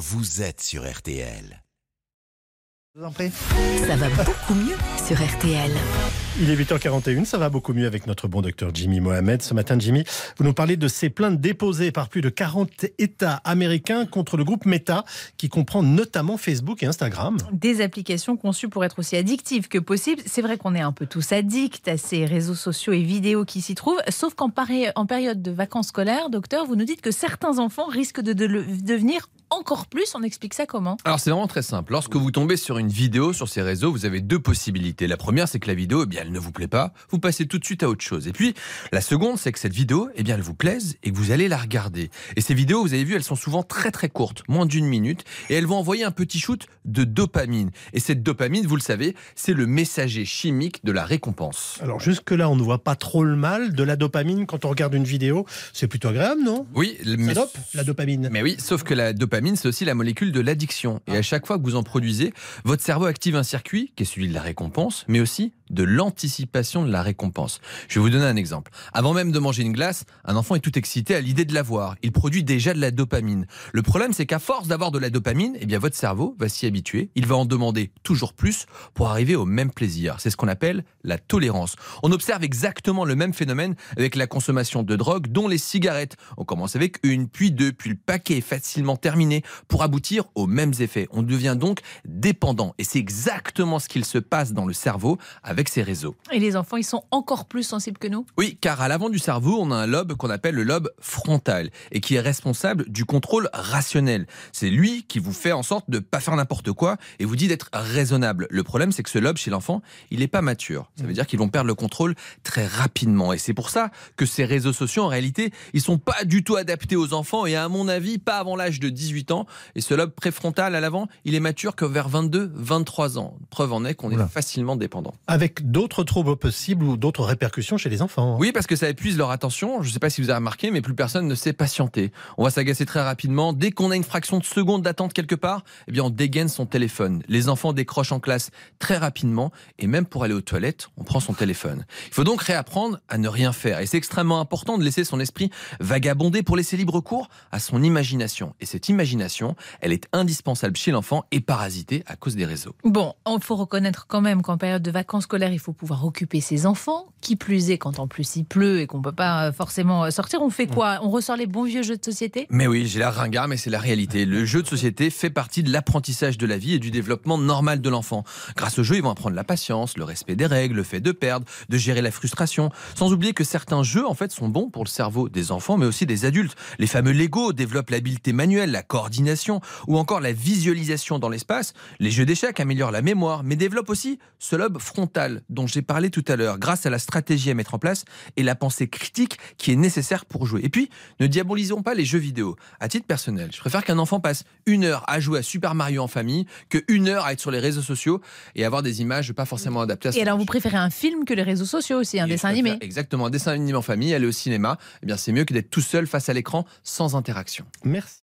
vous êtes sur RTL. Ça va beaucoup mieux sur RTL. Il est 8h41, ça va beaucoup mieux avec notre bon docteur Jimmy Mohamed. Ce matin, Jimmy, vous nous parlez de ces plaintes déposées par plus de 40 États américains contre le groupe Meta, qui comprend notamment Facebook et Instagram. Des applications conçues pour être aussi addictives que possible. C'est vrai qu'on est un peu tous addicts à ces réseaux sociaux et vidéos qui s'y trouvent, sauf qu'en en période de vacances scolaires, docteur, vous nous dites que certains enfants risquent de, de le devenir encore plus. On explique ça comment? Alors c'est vraiment très simple. Lorsque vous tombez sur une vidéo sur ces réseaux, vous avez deux possibilités. La première, c'est que la vidéo, eh bien, elle ne vous plaît pas. Vous passez tout de suite à autre chose. Et puis, la seconde, c'est que cette vidéo, eh bien, elle vous plaise et que vous allez la regarder. Et ces vidéos, vous avez vu, elles sont souvent très très courtes, moins d'une minute, et elles vont envoyer un petit shoot de dopamine. Et cette dopamine, vous le savez, c'est le messager chimique de la récompense. Alors jusque-là, on ne voit pas trop le mal de la dopamine quand on regarde une vidéo. C'est plutôt agréable, non? Oui, mais... Ça dope, la dopamine. Mais oui, sauf que la dopamine, c'est aussi la molécule de l'addiction. Et à chaque fois que vous en produisez, votre cerveau active un circuit qui est celui de la récompense, mais aussi de l'anticipation de la récompense. Je vais vous donner un exemple. Avant même de manger une glace, un enfant est tout excité à l'idée de l'avoir. Il produit déjà de la dopamine. Le problème, c'est qu'à force d'avoir de la dopamine, eh bien votre cerveau va s'y habituer. Il va en demander toujours plus pour arriver au même plaisir. C'est ce qu'on appelle la tolérance. On observe exactement le même phénomène avec la consommation de drogue, dont les cigarettes. On commence avec une, puis deux, puis le paquet est facilement terminé pour aboutir aux mêmes effets. On devient donc dépendant. Et c'est exactement ce qu'il se passe dans le cerveau avec ces réseaux. Et les enfants, ils sont encore plus sensibles que nous? Oui, car à l'avant du cerveau, on a un lobe qu'on appelle le lobe frontal et qui est responsable du contrôle rationnel. C'est lui qui vous fait en sorte de ne pas faire n'importe quoi et vous dit d'être raisonnable. Le problème, c'est que ce lobe chez l'enfant, il n'est pas mature. Ça veut dire qu'ils vont perdre le contrôle très rapidement. Et c'est pour ça que ces réseaux sociaux, en réalité, ils sont pas du tout adaptés aux enfants et à mon avis, pas avant l'âge de 18 ans. Et ce lobe préfrontal à l'avant, il est mature que vers 22, 23 ans. Preuve en est qu'on est facilement dépendant. Avec d'autres troubles possibles ou d'autres répercussions chez les enfants. Oui, parce que ça épuise leur attention. Je ne sais pas si vous avez remarqué, mais plus personne ne sait patienter. On va s'agacer très rapidement. Dès qu'on a une fraction de seconde d'attente quelque part, eh bien, on dégaine son téléphone. Les enfants décrochent en classe très rapidement et même pour aller aux toilettes, on prend son téléphone. Il faut donc réapprendre à ne rien faire. Et c'est extrêmement important de laisser son esprit vagabonder pour laisser libre cours à son imagination. Et cette imagination, elle est indispensable chez l'enfant et parasitée à cause des réseaux. Bon, il faut reconnaître quand même qu'en période de vacances scolaires, il faut pouvoir occuper ses enfants. Qui plus est, quand en plus il pleut et qu'on ne peut pas euh, forcément euh, sortir, on fait quoi? On ressort les bons vieux jeux de société? Mais oui, j'ai la ringard, mais c'est la réalité. Le jeu de société fait partie de l'apprentissage de la vie et du développement normal de l'enfant. Grâce au jeu, ils vont apprendre la patience, le respect des règles, le fait de perdre, de gérer la frustration. Sans oublier que certains jeux, en fait, sont bons pour le cerveau des enfants, mais aussi des adultes. Les fameux Lego développent l'habileté manuelle, la coordination ou encore la visualisation dans l'espace. Les jeux d'échecs améliorent la mémoire, mais développent aussi ce lobe frontal dont j'ai parlé tout à l'heure, grâce à la stratégie à mettre en place et la pensée critique qui est nécessaire pour jouer. Et puis, ne diabolisons pas les jeux vidéo. À titre personnel, je préfère qu'un enfant passe une heure à jouer à Super Mario en famille que une heure à être sur les réseaux sociaux et avoir des images pas forcément adaptées à Et alors, vous préférez un film que les réseaux sociaux aussi, un dessin animé? Exactement, un dessin animé en famille, aller au cinéma, eh bien c'est mieux que d'être tout seul face à l'écran sans interaction. Merci.